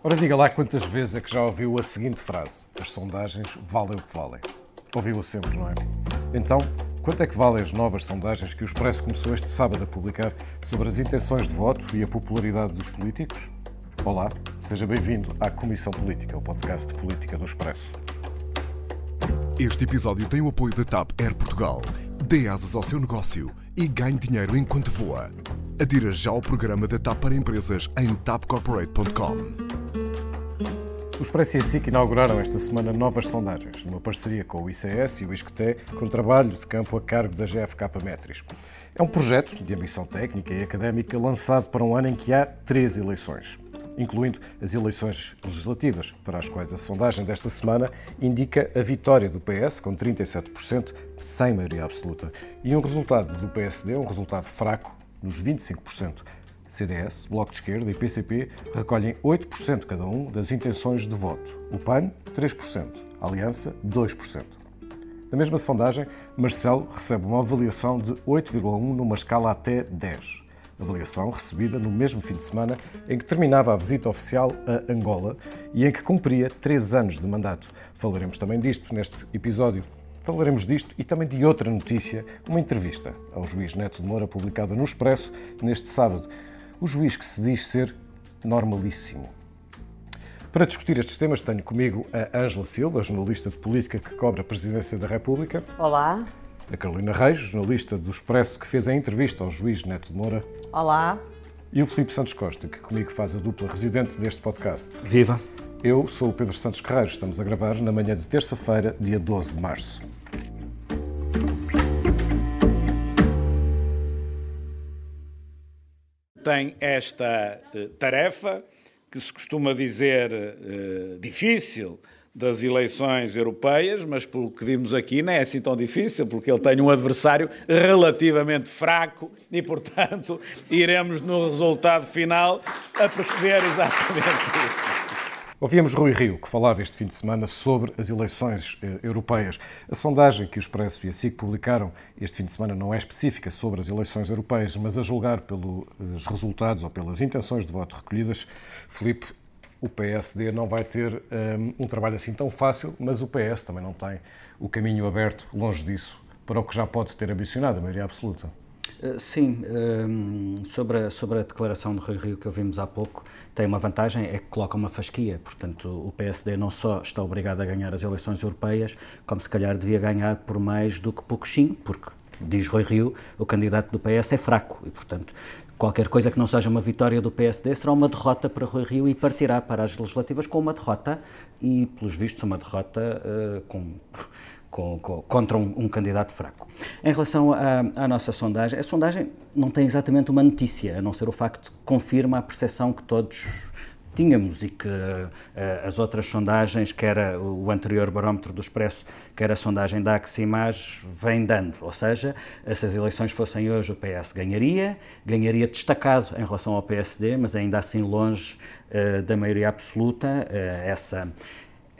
Ora, diga lá quantas vezes é que já ouviu a seguinte frase: As sondagens valem o que valem. Ouviu-a sempre, não é? Então, quanto é que valem as novas sondagens que o Expresso começou este sábado a publicar sobre as intenções de voto e a popularidade dos políticos? Olá, seja bem-vindo à Comissão Política, o podcast de política do Expresso. Este episódio tem o apoio da TAP Air Portugal. Dê asas ao seu negócio e ganhe dinheiro enquanto voa. Adira já ao programa da TAP para empresas em tapcorporate.com. O Expresso e a SIC inauguraram esta semana novas sondagens, numa parceria com o ICS e o ISCTE, com trabalho de campo a cargo da GFK Metris. É um projeto de ambição técnica e académica lançado para um ano em que há três eleições, incluindo as eleições legislativas, para as quais a sondagem desta semana indica a vitória do PS, com 37%, sem maioria absoluta, e um resultado do PSD, um resultado fraco, nos 25%. CDS, Bloco de Esquerda e PCP recolhem 8% cada um das intenções de voto. O PAN, 3%. A Aliança, 2%. Na mesma sondagem, Marcelo recebe uma avaliação de 8,1 numa escala até 10. Avaliação recebida no mesmo fim de semana em que terminava a visita oficial a Angola e em que cumpria 3 anos de mandato. Falaremos também disto neste episódio. Falaremos disto e também de outra notícia, uma entrevista ao juiz Neto de Moura publicada no Expresso neste sábado o juiz que se diz ser normalíssimo. Para discutir estes temas, tenho comigo a Ângela Silva, jornalista de política que cobra a presidência da República. Olá. A Carolina Reis, jornalista do Expresso, que fez a entrevista ao juiz Neto de Moura. Olá. E o Filipe Santos Costa, que comigo faz a dupla residente deste podcast. Viva! Eu sou o Pedro Santos Guerreiro. Estamos a gravar na manhã de terça-feira, dia 12 de março. Tem esta uh, tarefa, que se costuma dizer uh, difícil, das eleições europeias, mas pelo que vimos aqui não é assim tão difícil, porque ele tem um adversário relativamente fraco e, portanto, iremos no resultado final a perceber exatamente isso. Ouvíamos Rui Rio, que falava este fim de semana sobre as eleições eh, europeias. A sondagem que o Expresso e a SIC publicaram este fim de semana não é específica sobre as eleições europeias, mas a julgar pelos resultados ou pelas intenções de voto recolhidas, Felipe, o PSD não vai ter um, ehm, um trabalho assim tão fácil, mas o PS também não tem o caminho aberto, longe disso, para o que já pode ter ambicionado, a maioria absoluta. Eh, sim, ehm, sobre a, sobre a declaração de Rui Rio que ouvimos há pouco, tem uma vantagem, é que coloca uma fasquia. Portanto, o PSD não só está obrigado a ganhar as eleições europeias, como se calhar devia ganhar por mais do que pouquinho, porque, diz Rui Rio, o candidato do PS é fraco e, portanto, qualquer coisa que não seja uma vitória do PSD será uma derrota para Rui Rio e partirá para as legislativas com uma derrota e, pelos vistos, uma derrota uh, com com, com, contra um, um, candidato fraco. Em relação à, nossa sondagem, a sondagem não tem exatamente uma notícia, a não ser o facto que confirma a percepção que todos tínhamos e que uh, as outras sondagens, que era o anterior barómetro do Expresso, que era a sondagem da Aximage, vem dando. Ou seja, se as eleições fossem hoje, o PS ganharia, ganharia destacado em relação ao PSD, mas ainda assim longe uh, da maioria absoluta. Uh, essa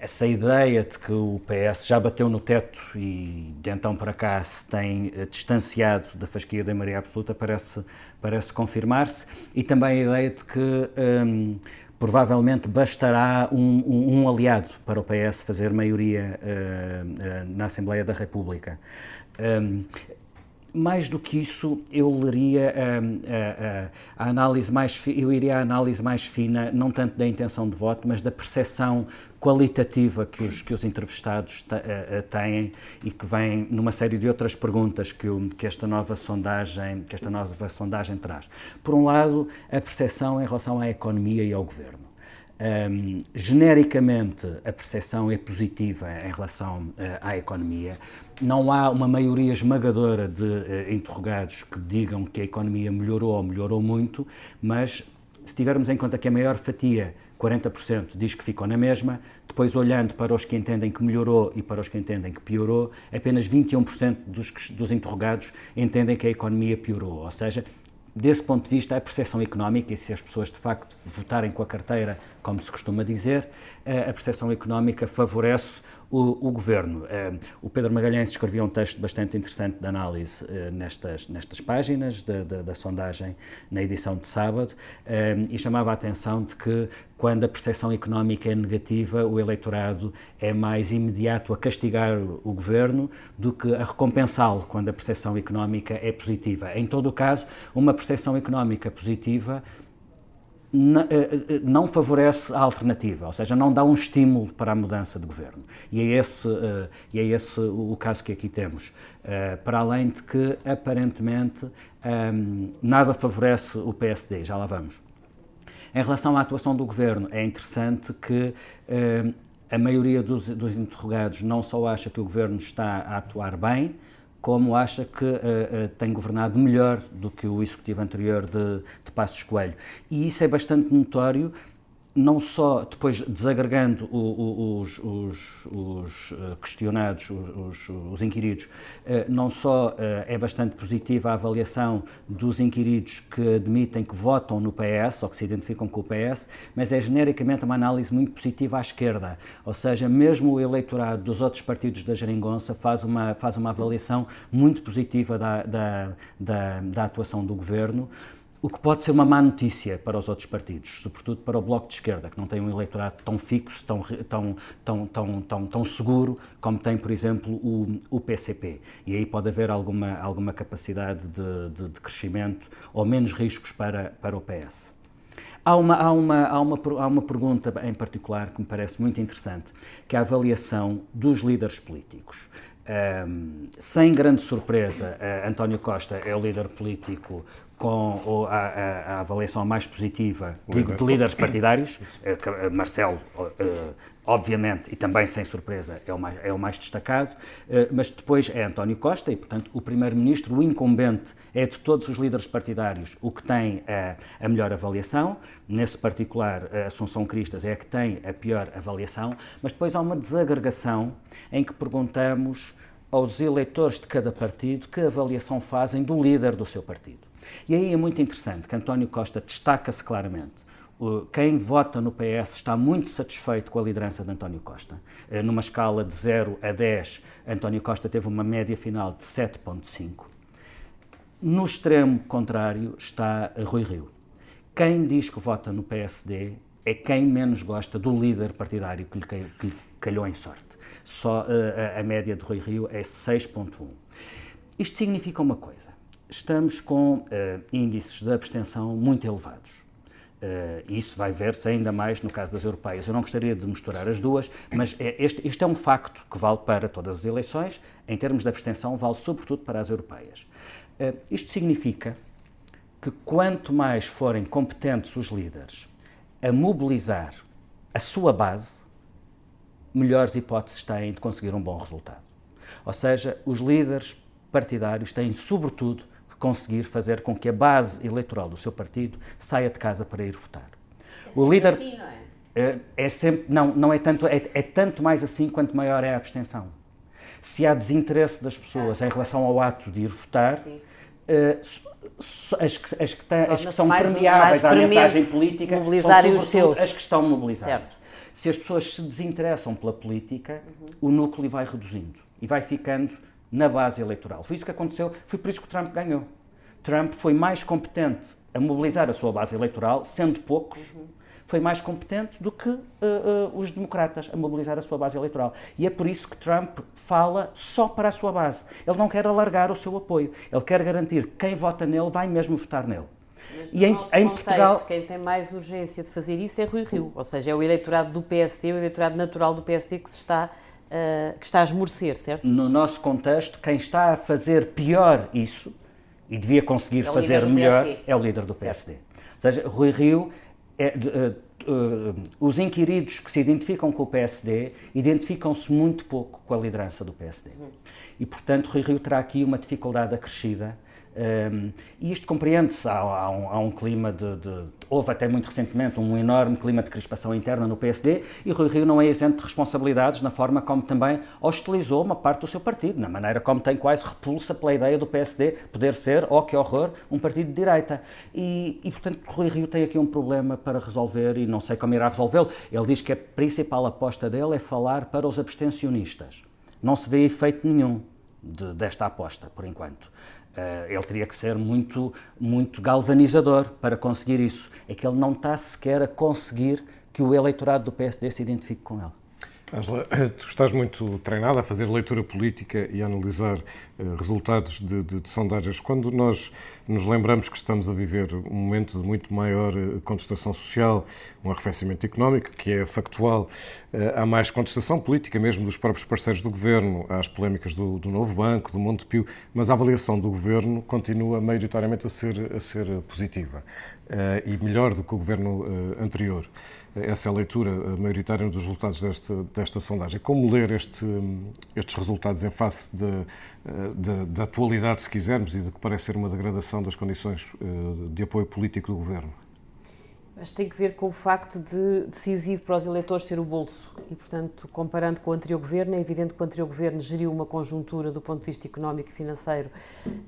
essa ideia de que o PS já bateu no teto e de então para cá se tem eh, distanciado da fasquia da maioria absoluta parece, parece confirmar-se e também a ideia de que um, provavelmente bastará um, um, um, aliado para o PS fazer maioria uh, uh, na Assembleia da República. Um, mais do que isso, eu leria a, a, a, análise mais eu iria à análise mais fina, não tanto da intenção de voto, mas da percepção qualitativa que os, que os entrevistados têm e que vem numa série de outras perguntas que, o, que esta nova sondagem que esta nova sondagem traz. Por um lado, a percepção em relação à economia e ao governo. Um, genericamente, a percepção é positiva em relação uh, à economia. Não há uma maioria esmagadora de uh, interrogados que digam que a economia melhorou ou melhorou muito, mas se tivermos em conta que a maior fatia, 40%, diz que ficou na mesma, depois olhando para os que entendem que melhorou e para os que entendem que piorou, apenas 21% dos, dos interrogados entendem que a economia piorou. Ou seja, desse ponto de vista, a percepção económica, e se as pessoas de facto votarem com a carteira, como se costuma dizer, a percepção económica favorece o, o governo. Uh, o Pedro Magalhães escrevia um texto bastante interessante de análise uh, nestas, nestas páginas da, da, da, sondagem na edição de sábado e chamava a atenção de que quando a percepção económica é negativa, o eleitorado é mais imediato a castigar o governo do que a recompensá-lo quando a percepção económica é positiva. Em todo o caso, uma percepção económica positiva eh, eh, não favorece a alternativa, ou seja, não dá um estímulo para a mudança de governo. E é esse, eh, e é esse o caso que aqui temos. Para além de que, aparentemente, nada favorece o PSD, já lá vamos. Em relação à atuação do governo, é interessante que a maioria dos, dos interrogados não só acha que o governo está a atuar bem, como acha que uh, uh, tem governado melhor do que o executivo anterior de, de Passos Coelho. E isso é bastante notório não só depois desagregando o, o, os, os, os, eh, questionados, os, os, inquiridos, eh, não só eh, é bastante positiva a avaliação dos inquiridos que admitem que votam no PS ou que se identificam com o PS, mas é genericamente uma análise muito positiva à esquerda. Ou seja, mesmo o eleitorado dos outros partidos da Jeringonça faz uma, faz uma avaliação muito positiva da, da, da, da atuação do governo. O que pode ser uma má notícia para os outros partidos, sobretudo para o Bloco de Esquerda, que não tem um eleitorado tão fixo, tão, tão, tão, tão, tão, tão seguro como tem, por exemplo, o, o PCP. E aí pode haver alguma, alguma capacidade de, de, de crescimento ou menos riscos para, para o PS. Há uma, há, uma, há, uma, há uma pergunta em particular que me parece muito interessante, que é a avaliação dos líderes políticos. Um, sem grande surpresa, uh, António Costa é o líder político com a, a, a, avaliação mais positiva digo, de líderes partidários, eh, eh, Marcelo, eh, obviamente, e também sem surpresa, é o mais, é o mais destacado, mas depois é António Costa e, portanto, o primeiro-ministro, o incumbente, é de todos os líderes partidários o que tem a, a melhor avaliação, nesse particular, a Assunção Cristas é a que tem a pior avaliação, mas depois há uma desagregação em que perguntamos aos eleitores de cada partido que avaliação fazem do líder do seu partido. E aí é muito interessante que António Costa destaca-se claramente. Quem vota no PS está muito satisfeito com a liderança de António Costa. Eh, numa escala de 0 a 10, António Costa teve uma média final de 7,5. No extremo contrário está Rui Rio. Quem diz que vota no PSD é quem menos gosta do líder partidário que lhe calhou em sorte. Só eh, a, média de Rui Rio é 6,1. Isto significa uma coisa estamos com uh, índices de abstenção muito elevados. Uh, isso vai ver-se ainda mais no caso das europeias. Eu não gostaria de misturar as duas, mas é, este, este, é um facto que vale para todas as eleições, em termos de abstenção, vale sobretudo para as europeias. Uh, isto significa que quanto mais forem competentes os líderes a mobilizar a sua base, melhores hipóteses têm de conseguir um bom resultado. Ou seja, os líderes partidários têm, sobretudo, conseguir fazer com que a base eleitoral do seu partido saia de casa para ir votar. É o líder assim, não é? é? É, sempre não não é tanto é, é, tanto mais assim quanto maior é a abstenção. Se há desinteresse das pessoas ah, em relação ao ato de ir votar, uh, as que, as que, as que são permeáveis à mensagem política mobilizarem são os seus. as que estão mobilizadas. Certo. Se as pessoas se desinteressam pela política, uhum. o núcleo vai reduzindo e vai ficando na base eleitoral. Foi isso que aconteceu, foi por isso que o Trump ganhou. Trump foi mais competente a mobilizar a sua base eleitoral, sendo poucos, uhum. foi mais competente do que uh, uh, os democratas a mobilizar a sua base eleitoral. E é por isso que Trump fala só para a sua base. Ele não quer alargar o seu apoio. Ele quer garantir que quem vota nele vai mesmo votar nele. Mas e em, em Portugal, quem tem mais urgência de fazer isso é Rui Rio, ou seja, é o eleitorado do PSD, o eleitorado natural do PSD que se está uh, que está a esmorecer, certo? No nosso contexto, quem está a fazer pior isso e devia conseguir é fazer melhor PSD. é o líder do PSD. Certo. Ou seja, Rui Rio, é, uh, uh, os inquiridos que se identificam com o PSD identificam-se muito pouco com a liderança do PSD. Uhum. E, portanto, Rui Rio terá aqui uma dificuldade acrescida Um, e isto compreende-se, há, há, um, há, um, clima de, de, Houve até muito recentemente um enorme clima de crispação interna no PSD e Rui Rio não é isento de responsabilidades na forma como também hostilizou uma parte do seu partido, na maneira como tem quase repulsa pela ideia do PSD poder ser, oh que horror, um partido de direita. E, e portanto, Rui Rio tem aqui um problema para resolver e não sei como irá resolvê-lo. Ele diz que a principal aposta dele é falar para os abstencionistas. Não se vê efeito nenhum de, desta aposta, por enquanto. Uh, ele teria que ser muito, muito galvanizador para conseguir isso. É que ele não está sequer a conseguir que o eleitorado do PSD se identifique com ele. Angela, tu estás muito treinada a fazer leitura política e a analisar uh, resultados de, de, de, sondagens. Quando nós nos lembramos que estamos a viver um momento de muito maior uh, contestação social, um arrefecimento económico, que é factual, uh, há mais contestação política mesmo dos próprios parceiros do governo, há as polémicas do, do novo banco, do Montepio, mas a avaliação do governo continua maioritariamente a ser, a ser positiva e melhor do que o governo anterior essa é a leitura maioritária dos resultados desta, desta sondagem. Como ler este, estes resultados em face da atualidade, se quisermos, e de que parece ser uma degradação das condições eh, de apoio político do governo? Mas tem que ver com o facto de decisivo para os eleitores ser o bolso. E, portanto, comparando com o anterior governo, é evidente que o anterior governo geriu uma conjuntura, do ponto de vista económico e financeiro, uh,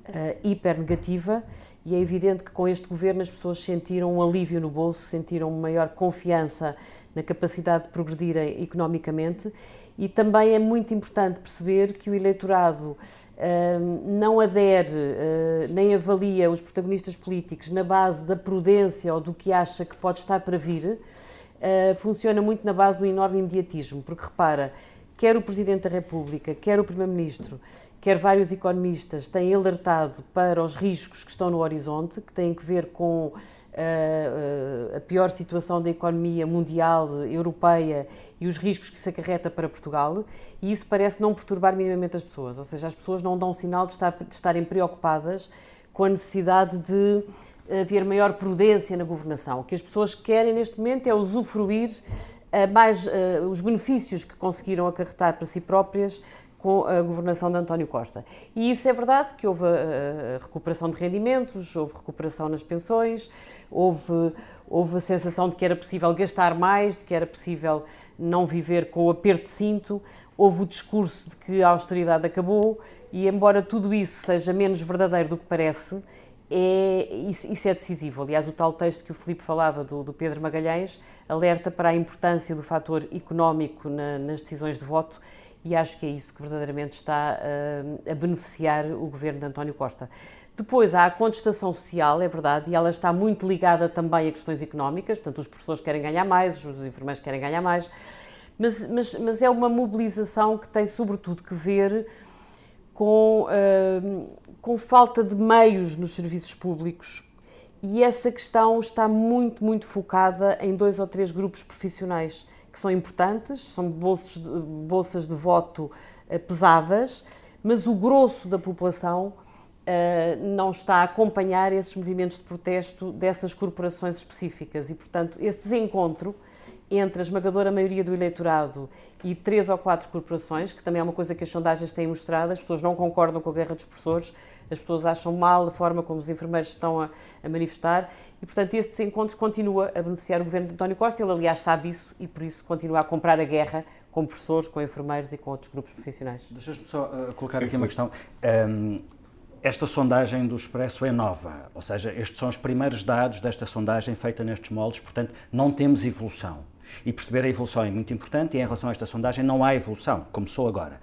hiper negativa e é evidente que com este governo as pessoas sentiram um alívio no bolso, sentiram maior confiança na capacidade de progredirem economicamente. E também é muito importante perceber que o eleitorado uh, não adere uh, nem avalia os protagonistas políticos na base da prudência ou do que acha que pode estar para vir, uh, funciona muito na base do enorme imediatismo, porque repara, quer o Presidente da República, quer o Primeiro-Ministro, quer vários economistas têm alertado para os riscos que estão no horizonte, que têm que ver com uh, a pior situação da economia mundial, europeia e os riscos que se acarreta para Portugal, e isso parece não perturbar minimamente as pessoas, ou seja, as pessoas não dão sinal de, estar, de estarem preocupadas com a necessidade de haver maior prudência na governação. O que as pessoas querem neste momento é usufruir mais uh, os benefícios que conseguiram acarretar para si próprias com a governação de António Costa. E isso é verdade que houve a, recuperação de rendimentos, houve recuperação nas pensões, houve, houve a sensação de que era possível gastar mais, de que era possível não viver com o aperto de cinto, houve o discurso de que a austeridade acabou e, embora tudo isso seja menos verdadeiro do que parece, é, isso, é decisivo. Aliás, o tal texto que o Filipe falava do, do Pedro Magalhães alerta para a importância do fator económico na, nas decisões de voto e acho que é isso que verdadeiramente está uh, a beneficiar o governo de António Costa. Depois há a contestação social, é verdade, e ela está muito ligada também a questões económicas, portanto, os professores querem ganhar mais, os enfermeiros querem ganhar mais, mas, mas, mas é uma mobilização que tem sobretudo que ver com, uh, com falta de meios nos serviços públicos. E essa questão está muito, muito focada em dois ou três grupos profissionais que são importantes, são bolsas de, bolsas de voto uh, pesadas, mas o grosso da população uh, não está a acompanhar esses movimentos de protesto dessas corporações específicas e, portanto, esse desencontro entre a esmagadora maioria do eleitorado e três ou quatro corporações, que também é uma coisa que as sondagens têm mostrado, as pessoas não concordam com a guerra dos professores, as pessoas acham mal a forma como os enfermeiros estão a, a manifestar e, portanto, esse desencontro continua a beneficiar o governo de António Costa. Ele, aliás, sabe isso e, por isso, continua a comprar a guerra com professores, com enfermeiros e com outros grupos profissionais. Deixa-me só uh, colocar Sim, aqui uma questão. Um, esta sondagem do Expresso é nova, ou seja, estes são os primeiros dados desta sondagem feita nestes moldes, portanto, não temos evolução. E perceber a evolução é muito importante e em relação a esta sondagem não há evolução, começou agora.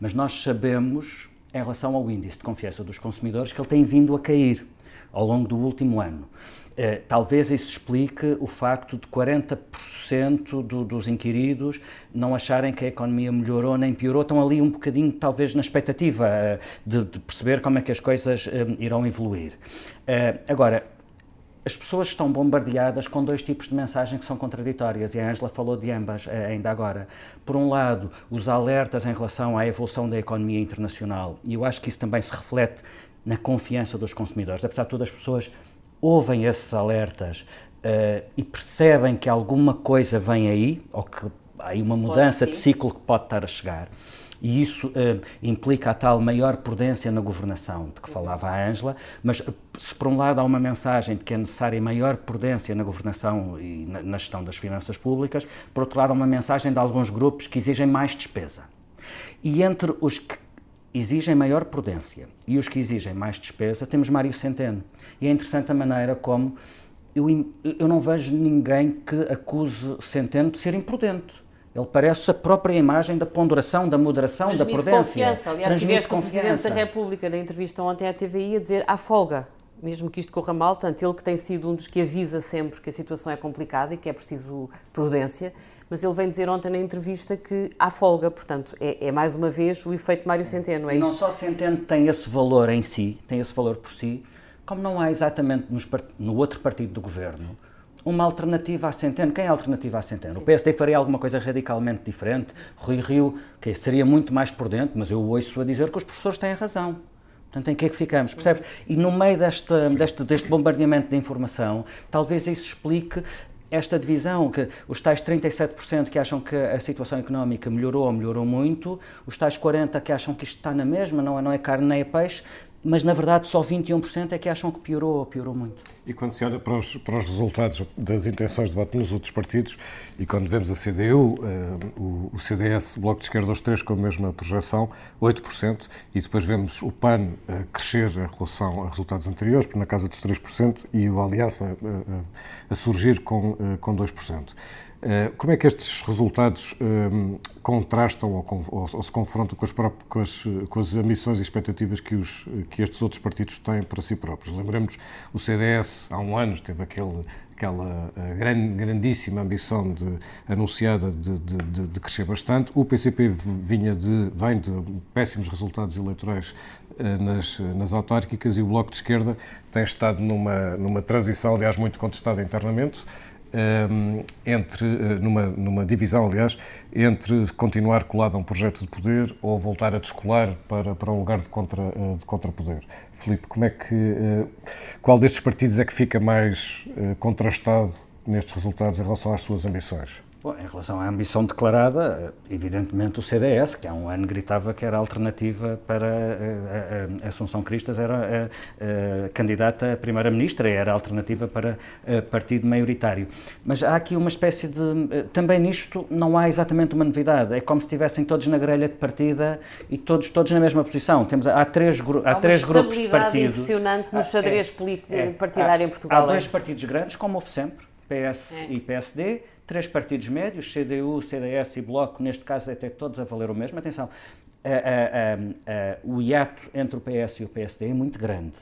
Mas nós sabemos em relação ao índice de confiança dos consumidores que ele tem vindo a cair ao longo do último ano. Eh, talvez isso explique o facto de 40% do, dos inquiridos não acharem que a economia melhorou nem piorou, estão ali um bocadinho, talvez, na expectativa eh, de, de perceber como é que as coisas eh, irão evoluir. Agora, as pessoas estão bombardeadas com dois tipos de mensagem que são contraditórias, e a Angela falou de ambas eh, ainda agora. Por um lado, os alertas em relação à evolução da economia internacional, e eu acho que isso também se reflete na confiança dos consumidores. Apesar de todas as pessoas ouvem esses alertas uh, e percebem que alguma coisa vem aí, ou que há aí uma mudança de ciclo que pode estar a chegar. E isso uh, implica a tal maior prudência na governação de que falava a Ângela, mas se por um lado há uma mensagem de que é necessária maior prudência na governação e na, na gestão das finanças públicas, por outro lado há uma mensagem de alguns grupos que exigem mais despesa. E entre os que exigem maior prudência e os que exigem mais despesa, temos Mário Centeno. E é interessante a maneira como eu, eu não vejo ninguém que acuse Centeno de ser imprudente. Ele parece a própria imagem da ponderação, da moderação, Transmite da prudência. confiança. Aliás, tiveste o Presidente da República na entrevista ontem à TVI a dizer há folga, mesmo que isto corra mal, portanto, ele que tem sido um dos que avisa sempre que a situação é complicada e que é preciso prudência, mas ele vem dizer ontem na entrevista que há folga, portanto, é, é mais uma vez o efeito Mário Centeno, é e não isto? só Centeno tem esse valor em si, tem esse valor por si, como não há exatamente nos, no outro partido do governo uma alternativa à Centeno. Quem é a alternativa à Centeno? Sim. O PSD faria alguma coisa radicalmente diferente? Rui Rio, que seria muito mais prudente, mas eu ouço a dizer que os professores têm razão. Portanto, em que é que ficamos? Percebe? E no meio desta, deste, deste bombardeamento de informação, talvez isso explique esta divisão, que os tais 37% que acham que a situação económica melhorou ou melhorou muito, os tais 40% que acham que isto está na mesma, não é, não é carne nem é peixe, mas na verdade só 21% é que acham que piorou ou piorou muito. E quando se olha para os, para os resultados das intenções de voto nos outros partidos, e quando vemos a CDU, uh, eh, o, o, CDS, o Bloco de Esquerda, os três com a mesma projeção, 8%, e depois vemos o PAN uh, crescer em relação a resultados anteriores, na casa dos 3%, e o Aliança uh, a surgir com, com 2%. Eh, como é que estes resultados um, eh, contrastam ou, se confrontam com as, com, as, com as, ambições e expectativas que, os, que estes outros partidos têm para si próprios? Lembremos, o CDS há um ano teve aquele, aquela eh, grandíssima ambição de, anunciada de, de, de, crescer bastante. O PCP vinha de, vem de péssimos resultados eleitorais nas, nas autárquicas e o Bloco de Esquerda tem estado numa, numa transição, aliás, muito contestada internamente Ehm, entre, eh, numa, numa divisão, aliás, entre continuar colado a um projeto de poder ou voltar a descolar para, para um lugar de, contra, eh, de contrapoder. Filipe, como é que, eh, qual destes partidos é que fica mais contrastado nestes resultados em relação às suas ambições? Bom, em relação à ambição declarada, evidentemente o CDS, que há um ano gritava que era alternativa para a, a, a Assunção Cristas, era a, a candidata a primeira-ministra, era alternativa para partido maioritário. Mas há aqui uma espécie de. Também nisto não há exatamente uma novidade. É como se estivessem todos na grelha de partida e todos, todos na mesma posição. Temos, há três, há, há três grupos de partidos. impressionante no xadrez é, é, partidário há, em Portugal. Há dois é? partidos grandes, como houve sempre, PS é. e PSD três partidos médios, CDU, CDS e Bloco, neste caso até todos a valer o mesmo. Atenção, a, a, a, o hiato entre o PS e o PSD é muito grande.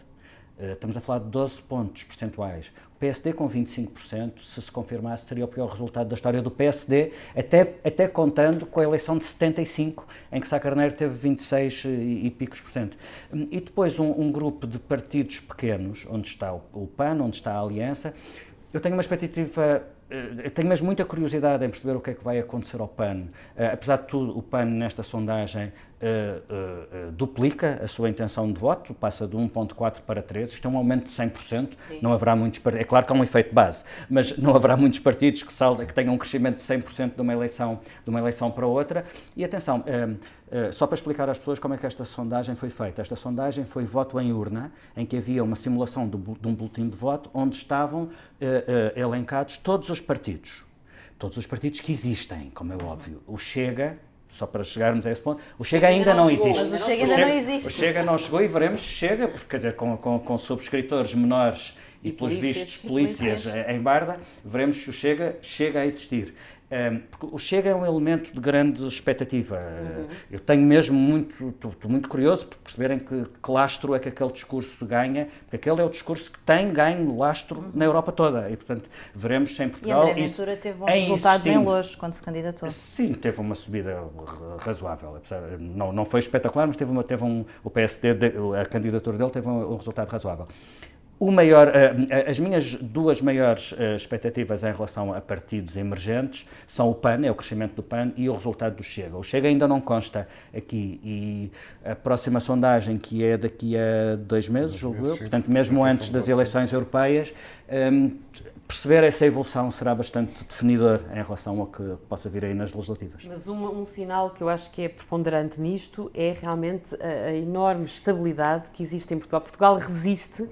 Uh, estamos a falar de 12 pontos percentuais. O PSD com 25%, se se confirmasse, seria o pior resultado da história do PSD, até, até contando com a eleição de 75, em que Sá Carneiro teve 26 e, e picos por cento. E depois um, um, grupo de partidos pequenos, onde está o, o PAN, onde está a Aliança. Eu tenho uma expectativa eu tenho mesmo muita curiosidade em perceber o que é que vai acontecer ao PAN. Uh, apesar de tudo, o PAN, nesta sondagem, uh, uh, duplica a sua intenção de voto, passa de 1,4 para 3. Isto é um aumento de 100%. Sim. Não haverá muitos É claro que há um efeito base, mas não haverá muitos partidos que, salda, que tenham um crescimento de 100% de uma, eleição, de uma eleição para outra. E atenção, Uh, só para explicar às pessoas como é que esta sondagem foi feita. Esta sondagem foi voto em urna, em que havia uma simulação de, de um boletim de voto onde estavam elencados todos os partidos. Todos os partidos que existem, como é óbvio. O Chega, só para chegarmos a esse ponto, o Chega ainda, ainda não, existe. Mas o Chega ainda não existe. O Chega não chegou e veremos se chega, porque, quer dizer, com, com, com subscritores menores e, e pelos vistos polícias, polícias em Barda, veremos se o Chega chega a existir. Porque o Chega é um elemento de grande expectativa. Uhum. Eu tenho mesmo muito, estou muito curioso por perceberem que, que, lastro é que aquele discurso ganha, porque aquele é o discurso que tem ganho lastro uhum. na Europa toda. E, portanto, veremos se em Portugal. E André Ventura teve bons resultados em Lourdes quando se candidatou. Sim, teve uma subida razoável. Não, não foi espetacular, mas teve, uma, teve um. O PSD, a candidatura dele teve um, um resultado razoável. O maior, eh, eh, as minhas duas maiores eh, expectativas em relação a partidos emergentes são o PAN, é o crescimento do PAN, e o resultado do Chega. O Chega ainda não consta aqui e a próxima sondagem, que é daqui a dois meses, julgo eu, portanto, mesmo antes das eleições europeias, perceber essa evolução será bastante definidor em relação ao que possa vir aí nas legislativas. Mas um, um sinal que eu acho que é preponderante nisto é realmente a, a, enorme estabilidade que existe em Portugal. Portugal resiste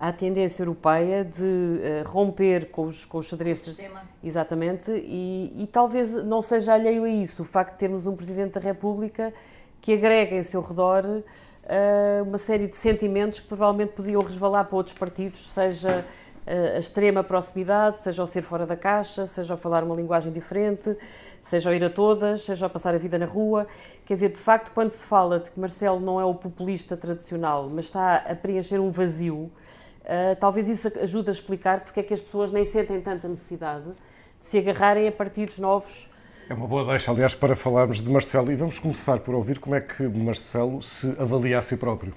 à tendência europeia de uh, romper com os, com os xadrezes. Exatamente, e, e talvez não seja alheio a isso o facto de termos um Presidente da República que agrega em seu redor uh, uma série de sentimentos que provavelmente podiam resvalar para outros partidos, seja a extrema proximidade, seja ao ser fora da caixa, seja ao falar uma linguagem diferente, seja ao ir a todas, seja ao passar a vida na rua. Quer dizer, de facto, quando se fala de que Marcelo não é o populista tradicional, mas está a preencher um vazio, uh, talvez isso ajude a explicar porque é que as pessoas nem sentem tanta necessidade de se agarrarem a partidos novos. É uma boa deixa, aliás, para falarmos de Marcelo. E vamos começar por ouvir como é que Marcelo se avalia a si próprio.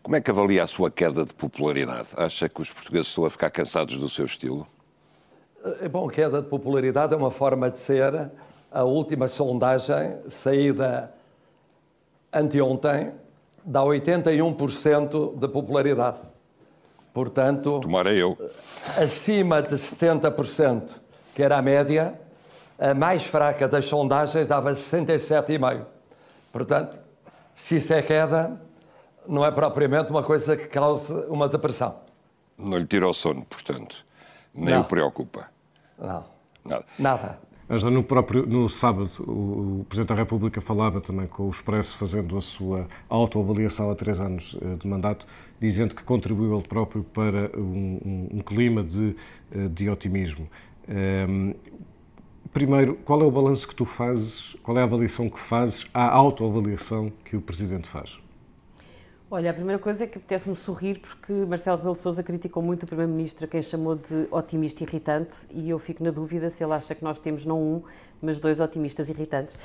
Como é que avalia a sua queda de popularidade? Acha que os portugueses estão a ficar cansados do seu estilo? É bom, queda de popularidade é uma forma de ser. A última sondagem, saída anteontem, dá 81% de popularidade. Portanto, Tomara eu. acima de 70%, que era a média, a mais fraca das sondagens dava 67,5%. Portanto, se isso é queda, não é propriamente uma coisa que cause uma depressão. Não lhe tira o sono, portanto. Nem não. o preocupa. Não. Nada. Nada. Angela, no, próprio, no sábado, o, Presidente da República falava também com o Expresso, fazendo a sua autoavaliação a três anos eh, de mandato, dizendo que contribuiu ele próprio para um, um, um clima de, eh, de otimismo. Um, ehm, primeiro, qual é o balanço que tu fazes, qual é a avaliação que fazes à autoavaliação que o Presidente faz? Olha, a primeira coisa é que apetece-me sorrir porque Marcelo Rebelo Sousa criticou muito o Primeiro-Ministro, quem chamou de otimista irritante, e eu fico na dúvida se ele acha que nós temos não um, mas dois otimistas irritantes.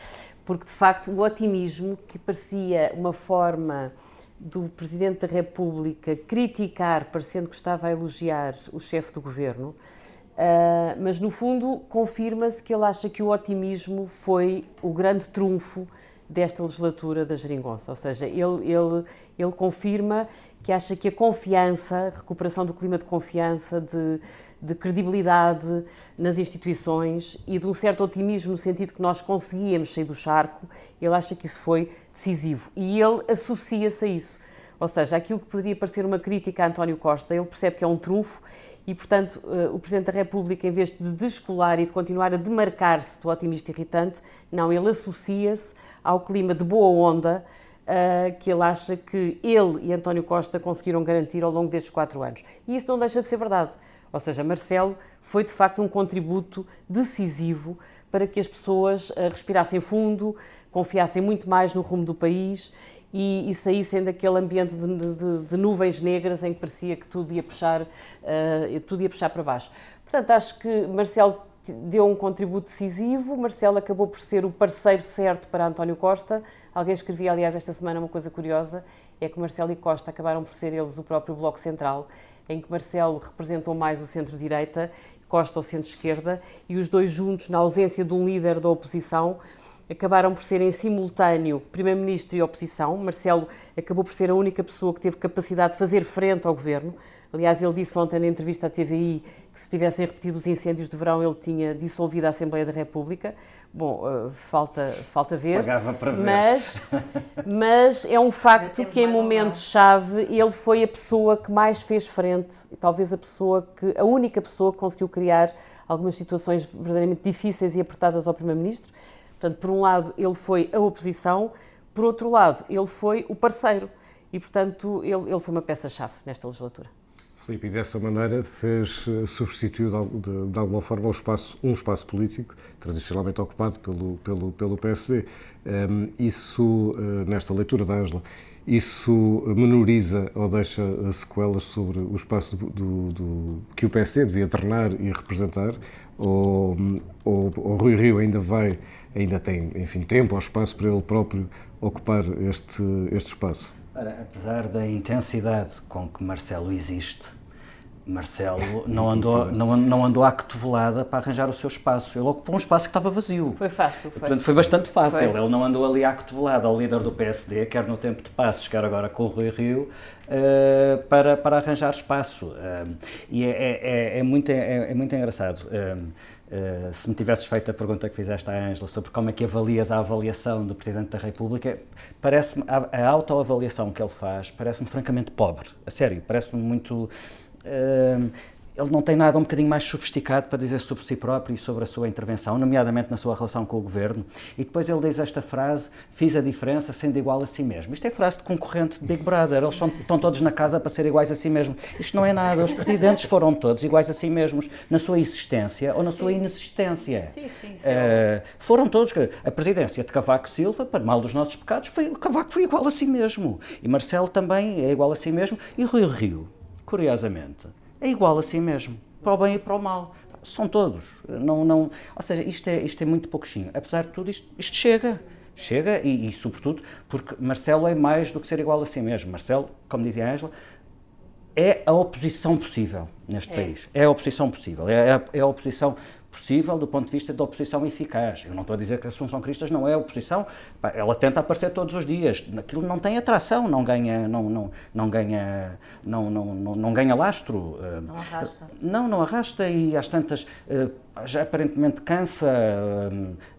Porque, de facto, o otimismo, que parecia uma forma do Presidente da República criticar, parecendo que estava a elogiar o chefe do governo, uh, mas no fundo confirma-se que ele acha que o otimismo foi o grande trunfo desta legislatura da Geringonça. Ou seja, ele, ele, ele confirma que acha que a confiança, a recuperação do clima de confiança, de, de credibilidade nas instituições e de um certo otimismo no sentido que nós conseguíamos sair do charco, ele acha que isso foi decisivo. E ele associa-se a isso. Ou seja, aquilo que poderia parecer uma crítica a António Costa, ele percebe que é um trunfo e, portanto, eh, o Presidente da República, em vez de descolar e de continuar a demarcar-se do otimista irritante, não, ele associa-se ao clima de boa onda uh, que ele acha que ele e António Costa conseguiram garantir ao longo destes quatro anos. E isso não deixa de ser verdade. Ou seja, Marcelo foi de facto um contributo decisivo para que as pessoas uh, respirassem fundo, confiassem muito mais no rumo do país e, e saíssem daquele ambiente de, de, de, nuvens negras em que parecia que tudo ia puxar, uh, tudo ia puxar para baixo. Portanto, acho que Marcelo deu um contributo decisivo, Marcelo acabou por ser o parceiro certo para António Costa. Alguém escrevia, aliás, esta semana uma coisa curiosa, é que Marcelo e Costa acabaram por ser eles o próprio Bloco Central, em que Marcelo representou mais o centro-direita, Costa o centro-esquerda, e os dois juntos, na ausência de um líder da oposição, acabaram por ser em simultâneo Primeiro-Ministro e oposição. Marcelo acabou por ser a única pessoa que teve capacidade de fazer frente ao governo. Aliás, ele disse ontem na entrevista à TVI que se tivessem repetido os incêndios de verão, ele tinha dissolvido a Assembleia da República. Bom, uh, falta, falta ver. Pagava para ver. Mas, mas é um facto que em momentos-chave ele foi a pessoa que mais fez frente, talvez a pessoa que, a única pessoa que conseguiu criar algumas situações verdadeiramente difíceis e apertadas ao Primeiro-Ministro Portanto, por um lado, ele foi a oposição, por outro lado, ele foi o parceiro. E, portanto, ele, ele foi uma peça-chave nesta legislatura. Filipe, e dessa maneira fez, eh, substituiu de, de, alguma forma um espaço, um espaço político tradicionalmente ocupado pelo, pelo, pelo PSD. Um, ehm, isso, uh, nesta leitura da Ângela, isso menoriza ou deixa sequelas sobre o espaço do, do, do, que o PSD devia tornar e representar? Ou, ou, ou Rui Rio ainda vai ainda tem, enfim, tempo ou espaço para ele próprio ocupar este, este espaço? Ora, apesar da intensidade com que Marcelo existe, Marcelo não andou, não, não andou à cotovelada para arranjar o seu espaço. Ele ocupou um espaço que estava vazio. Foi fácil. Foi, Portanto, foi bastante fácil. Foi. Ele não andou ali à cotovelada ao líder do PSD, quer no tempo de Passos, quer agora com o Rui Rio, uh, para, para arranjar espaço. Uh, e é, é, é, é muito, é, é, muito engraçado. Uh, se me tivesses feito a pergunta que fizeste à Ângela sobre como é que avalias a avaliação do Presidente da República, parece-me a, a autoavaliação que ele faz parece-me francamente pobre. A sério, parece-me muito ele não tem nada um bocadinho mais sofisticado para dizer sobre si próprio e sobre a sua intervenção, nomeadamente na sua relação com o governo. E depois ele diz esta frase: fiz a diferença sendo igual a si mesmo. Isto é frase de concorrente de Big Brother. Eles são, estão todos na casa para ser iguais a si mesmo. Isto não é nada. Os presidentes foram todos iguais a si mesmos na sua existência ou na sim. sua inexistência. Sim, sim, sim. Uh, foram todos. A presidência de Cavaco Silva, para mal dos nossos pecados, foi, Cavaco foi igual a si mesmo. E Marcelo também é igual a si mesmo. E Rui Rio, curiosamente é igual a si mesmo, para o bem e para o mal. São todos. Não, não, ou seja, isto é, isto é muito pouquinho. Apesar de tudo, isto, isto chega. Chega e, e, sobretudo, porque Marcelo é mais do que ser igual a si mesmo. Marcelo, como dizia a Ângela, é a oposição possível neste é. país. É a oposição possível. É a, é a oposição possível do ponto de vista da oposição eficaz. Eu não estou a dizer que a Assunção Cristas não é oposição, ela tenta aparecer todos os dias. Aquilo não tem atração, não ganha, não, não, não ganha, não, não, não, não ganha lastro. Eh, não arrasta. Não, não arrasta e às tantas eh, já aparentemente cansa.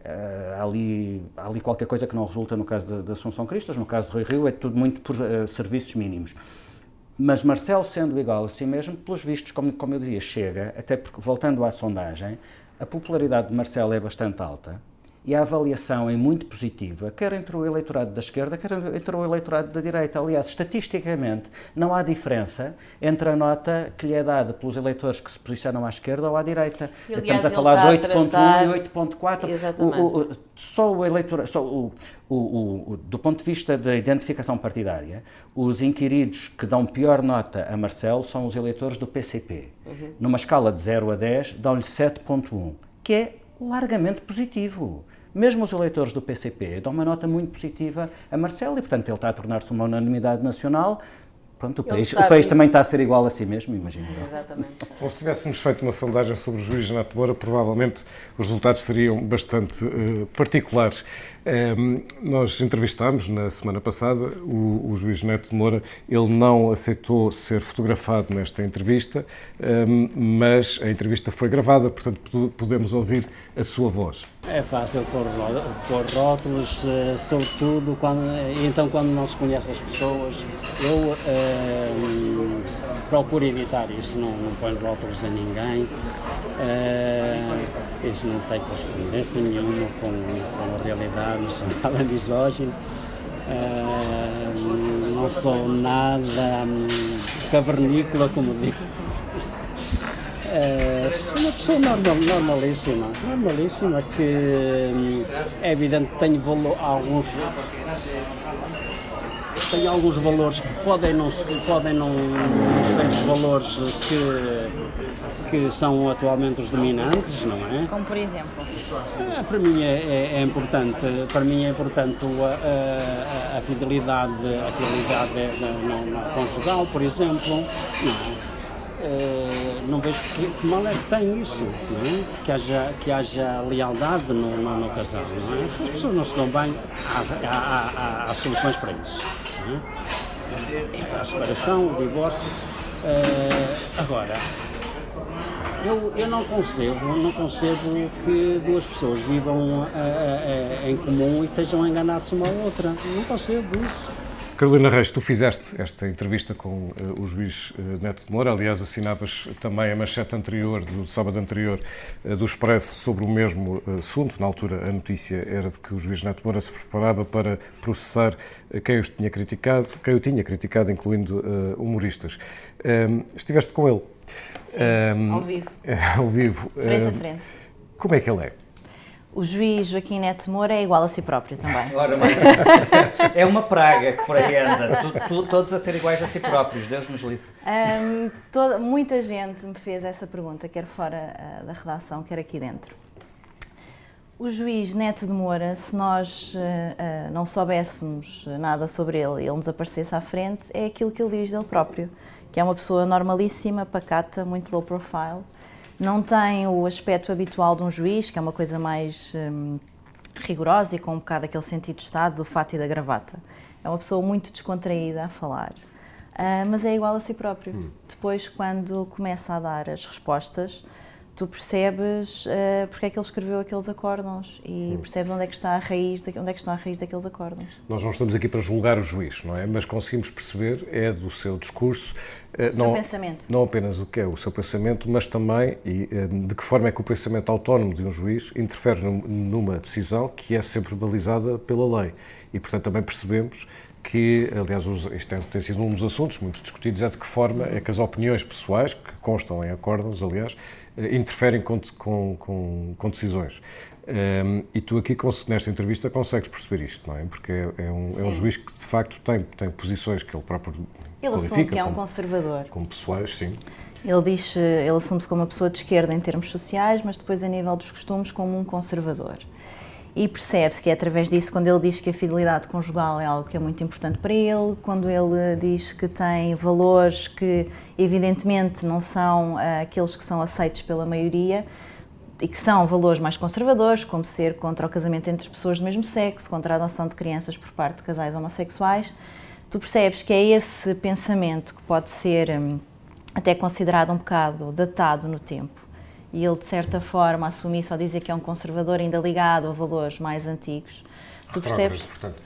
Eh, ali, ali qualquer coisa que não resulta no caso da Assunção Cristas, no caso de Rui Rio, é tudo muito por serviços mínimos. Mas Marcelo, sendo igual a si mesmo, pelos vistos, como, como eu dizia, chega, até porque, voltando à sondagem, a popularidade de Marcelo é bastante alta e a avaliação é muito positiva, quer entre o eleitorado da esquerda, quer entre o eleitorado da direita. Aliás, estatisticamente, não há diferença entre a nota que lhe é dada pelos eleitores que se posicionam à esquerda ou à direita. E, aliás, Estamos a falar de 8.1 e 8.4. Só o eleitor, só o, o, o, do ponto de vista da identificação partidária, os inquiridos que dão pior nota a Marcelo são os eleitores do PCP. Uhum. Numa escala de 0 a 10, dão-lhe 7.1, que é largamente positivo. Mesmo os eleitores do PCP dão uma nota muito positiva a Marcelo e, portanto, ele está a tornar-se uma unanimidade nacional. Pronto, o país, o país também está a ser igual a si mesmo, imagino. Exatamente. Ou se tivéssemos feito uma sondagem sobre o juiz Renato Moura, provavelmente os resultados seriam bastante uh, particulares. Um, nós entrevistámos na semana passada o, o juiz Neto de Moura. Ele não aceitou ser fotografado nesta entrevista, um, mas a entrevista foi gravada, portanto podemos ouvir a sua voz. É fácil pôr, pôr rótulos, uh, sobretudo quando, então quando não se conhece as pessoas. Eu uh, procuro evitar isso, não, não ponho rótulos a ninguém. Uh, isso não tem correspondência nenhuma com, com a realidade não sou nada misógino, uh, não sou nada um, cavernícola, como digo. Uh, sou uma pessoa normal, normalíssima, normalíssima, que um, é evidente que valor, alguns tem alguns valores que podem não, podem não ser os valores que, que são atualmente os dominantes, não é? Como por exemplo? É, para mim é, é, é, importante, para mim é importante a, a, a fidelidade, a fidelidade no, no conjugal, por exemplo, não é? Uh, não vejo que, que, mal é que tem isso, é? que, haja, que haja lealdade no, no, no casal. É? Se as pessoas não se dão bem, há, há, há, há soluções para isso. É? A separação, o divórcio. Uh, agora, eu, eu não concebo, não concebo que duas pessoas vivam uh, em comum e estejam a enganar-se uma à outra. Não concebo isso. Carolina Reis, tu fizeste esta entrevista com uh, o juiz uh, Neto de Moura, aliás, assinavas também a manchete anterior, do sábado anterior, uh, do Expresso, sobre o mesmo assunto. Na altura, a notícia era de que o juiz Neto de Moura se preparava para processar quem os tinha criticado, quem o tinha criticado, incluindo humoristas. estiveste com ele. Sim, ao vivo. ao vivo. Frente a frente. Como é que ele é? O juiz Joaquim Neto Moura é igual a si próprio também. Ora, mas é uma praga que por aí anda, tu, tu, todos a ser iguais a si próprios, Deus nos livre. Um, toda, muita gente me fez essa pergunta, quer fora uh, da redação, quer aqui dentro. O juiz Neto de Moura, se nós uh, uh, não soubéssemos nada sobre ele e ele nos aparecesse à frente, é aquilo que ele diz dele próprio, que é uma pessoa normalíssima, pacata, muito low profile, não tem o aspecto habitual de um juiz, que é uma coisa mais um, rigorosa e com um bocado aquele sentido de Estado do fato e da gravata. É uma pessoa muito descontraída a falar, uh, mas é igual a si próprio. Hum. Depois, quando começa a dar as respostas, tu percebes uh, porque é que ele escreveu aqueles acórdãos e percebes onde é que está a raiz, de, onde é que está a raiz daqueles acórdãos. Nós não estamos aqui para julgar o juiz, não é? Mas conseguimos perceber é do seu discurso, uh, não, pensamento. não apenas o que é o seu pensamento, mas também e, uh, de que forma é que o pensamento autónomo de um juiz interfere numa decisão que é sempre balizada pela lei. E portanto também percebemos que, aliás, isto tem sido um dos assuntos muito discutidos, é de que forma é que as opiniões pessoais, que constam em acórdãos, aliás, eh, interferem com, com, com, com decisões. Um, ehm, e tu aqui, nesta entrevista, consegues perceber isto, não é? Porque é, é, um, é um, juiz que, de facto, tem, tem posições que ele próprio Ele assume que é um como, conservador. Como pessoais, sim. Ele diz, ele assume-se como uma pessoa de esquerda em termos sociais, mas depois, a nível dos costumes, como um conservador e percebe-se que é através disso quando ele diz que a fidelidade conjugal é algo que é muito importante para ele, quando ele diz que tem valores que evidentemente não são uh, aqueles que são aceitos pela maioria e que são valores mais conservadores, como ser contra o casamento entre pessoas do mesmo sexo, contra a adoção de crianças por parte de casais homossexuais, tu percebes que é esse pensamento que pode ser um, até considerado um bocado datado no tempo e ele, de certa forma, assumir só dizer que é um conservador ainda ligado a valores mais antigos. Tu percebes? Portanto,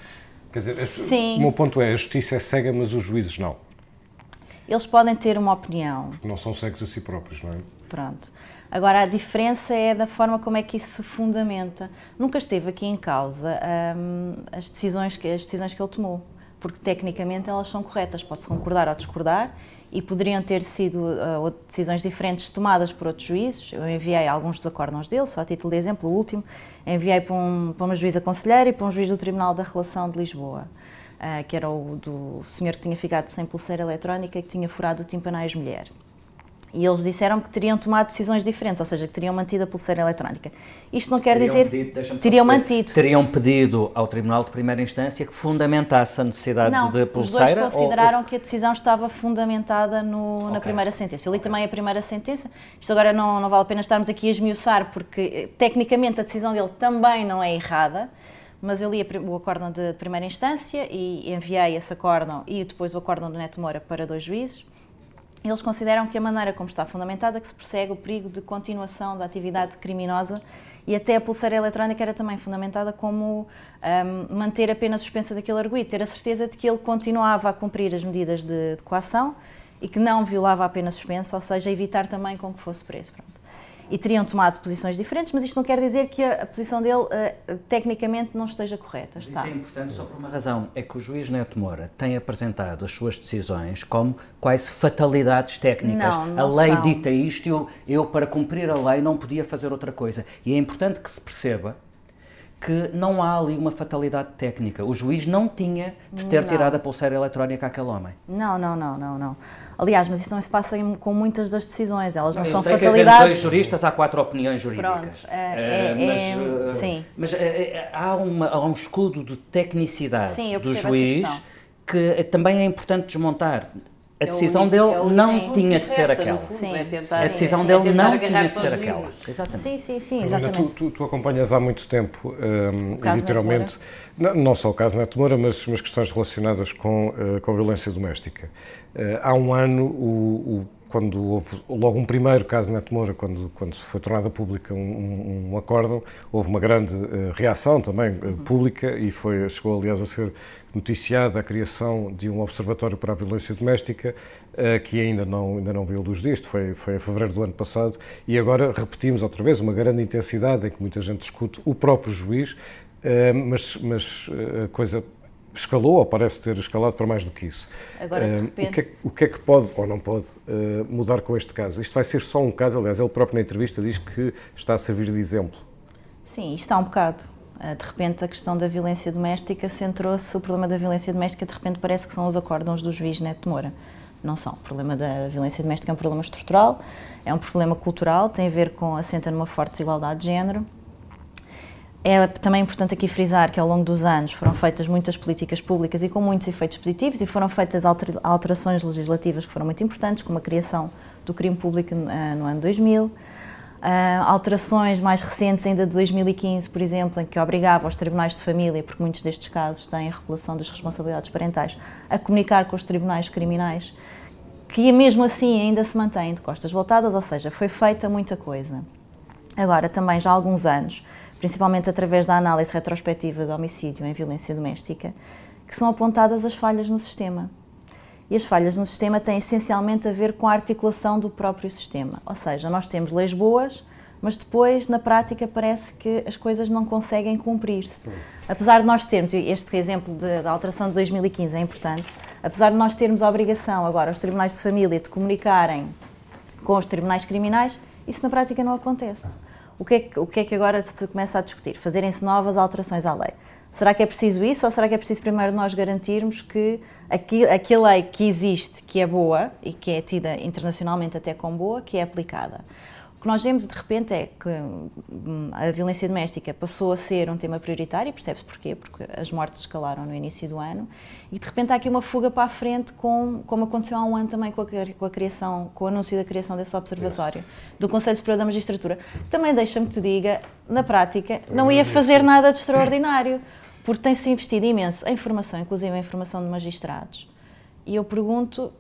quer dizer, Sim. o meu ponto é, a justiça é cega, mas os juízes não. Eles podem ter uma opinião. Não são cegos a si próprios, não é? Pronto. Agora, a diferença é da forma como é que isso se fundamenta. Nunca esteve aqui em causa hum, as, decisões que, as decisões que ele tomou, porque tecnicamente elas são corretas. Pode-se concordar ou discordar, e poderiam ter sido uh, decisões diferentes tomadas por outros juízes. Eu enviei alguns dos acórdãos dele, só a título de exemplo, o último, enviei para, um, para uma juíza conselheira e para um juiz do Tribunal da Relação de Lisboa, uh, que era o do senhor que tinha ficado sem pulseira eletrónica e que tinha furado o tímpano à ex-mulher. E eles disseram que teriam tomado decisões diferentes, ou seja, que teriam mantido a pulseira eletrónica. Isto não quer teriam dizer. Pedido, teriam mantido. Teriam pedido ao Tribunal de Primeira Instância que fundamentasse a necessidade não, de pulseira? Os dois consideraram ou... que a decisão estava fundamentada no, okay. na primeira sentença. Eu li okay. também a primeira sentença. Isto agora não, não vale a pena estarmos aqui a esmiuçar, porque eh, tecnicamente a decisão dele também não é errada mas eu li o acórdão de, de primeira instância e enviei esse acórdão e depois o acórdão do Neto Moura para dois juízes eles consideram que a maneira como está fundamentada é que se persegue o perigo de continuação da atividade criminosa e até a pulseira eletrónica era também fundamentada como um, manter a pena suspensa daquele arguido, ter a certeza de que ele continuava a cumprir as medidas de, de coação e que não violava a pena suspensa, ou seja, evitar também com que fosse preso. Pronto e teriam tomado posições diferentes, mas isto não quer dizer que a, a posição dele uh, tecnicamente não esteja correta. Está. Isso é importante só por uma razão, é que o juiz Neto Moura tem apresentado as suas decisões como quase fatalidades técnicas. Não, não a lei são. dita isto e eu, eu, para cumprir a lei, não podia fazer outra coisa. E é importante que se perceba que não há ali uma fatalidade técnica. O juiz não tinha de ter não. tirado a pulseira eletrónica àquele homem. Não, não, não, não, não. Aliás, mas isso não se passa com muitas das decisões, elas não, não são sei fatalidades. Que dois juristas, há quatro opiniões jurídicas. Pronto, é, é, mas, é, sim. Mas é, há, uma, há, um escudo de tecnicidade sim, do juiz que também é importante desmontar. A decisão é dele é não tinha de ser aquela. Sim. a decisão dele não tinha de ser aquela. Exatamente. Sim, sim, sim, exatamente. Tu, tu, tu acompanhas há muito tempo, um, literalmente, não, não, só o caso Neto Moura, mas, mas questões relacionadas com, uh, com violência doméstica. Uh, há um ano, o, o quando houve logo um primeiro caso Neto Moura, quando, quando foi tornada pública um, um, um acórdão, houve uma grande uh, reação também uh, pública e foi, chegou aliás a ser noticiada a criação de um observatório para a violência doméstica uh, que ainda não, ainda não viu luz disto, foi, foi em fevereiro do ano passado e agora repetimos outra vez uma grande intensidade em que muita gente discute o próprio juiz, mas, mas a coisa escalou ou parece ter escalado para mais do que isso. Agora, de repente... o, que é, o que é que pode ou não pode uh, mudar com este caso? Isto vai ser só um caso, aliás, ele próprio na entrevista diz que está a servir de exemplo. Sim, isto está um bocado. Uh, de repente, a questão da violência doméstica centrou-se. O problema da violência doméstica, de repente, parece que são os acórdãos do juiz Neto Moura. Não são. O problema da violência doméstica é um problema estrutural, é um problema cultural, tem a ver com, assenta numa forte desigualdade de género É também importante aqui frisar que ao longo dos anos foram feitas muitas políticas públicas e com muitos efeitos positivos e foram feitas alterações legislativas que foram muito importantes, como a criação do crime público eh, no ano 2000, uh, alterações mais recentes ainda de 2015, por exemplo, em que obrigava os tribunais de família, porque muitos destes casos têm a regulação das responsabilidades parentais, a comunicar com os tribunais criminais, que mesmo assim ainda se mantêm de costas voltadas, ou seja, foi feita muita coisa. Agora, também já há alguns anos, principalmente através da análise retrospectiva de homicídio em violência doméstica, que são apontadas as falhas no sistema. E as falhas no sistema têm essencialmente a ver com a articulação do próprio sistema. Ou seja, nós temos leis boas, mas depois, na prática, parece que as coisas não conseguem cumprir-se. Apesar de nós termos, este exemplo da alteração de 2015 é importante, apesar de nós termos a obrigação agora, os tribunais de família, de comunicarem com os tribunais criminais, isso na prática não acontece. O que é que, o que, é que agora se começa a discutir? Fazerem-se novas alterações à lei. Será que é preciso isso ou será que é preciso primeiro nós garantirmos que aquela lei que existe, que é boa e que é tida internacionalmente até como boa, que é aplicada? O que nós vemos de repente é que hum, a violência doméstica passou a ser um tema prioritário, percebe-se porquê, porque as mortes escalaram no início do ano, e de repente há aqui uma fuga para a frente, com, como aconteceu há um ano também com a, com a criação, com o anúncio da criação desse observatório do Conselho Superior da Magistratura. Também deixa-me te diga, na prática, não ia fazer nada de extraordinário porque tem-se investido imenso em formação, inclusive em formação de magistrados. E eu pergunto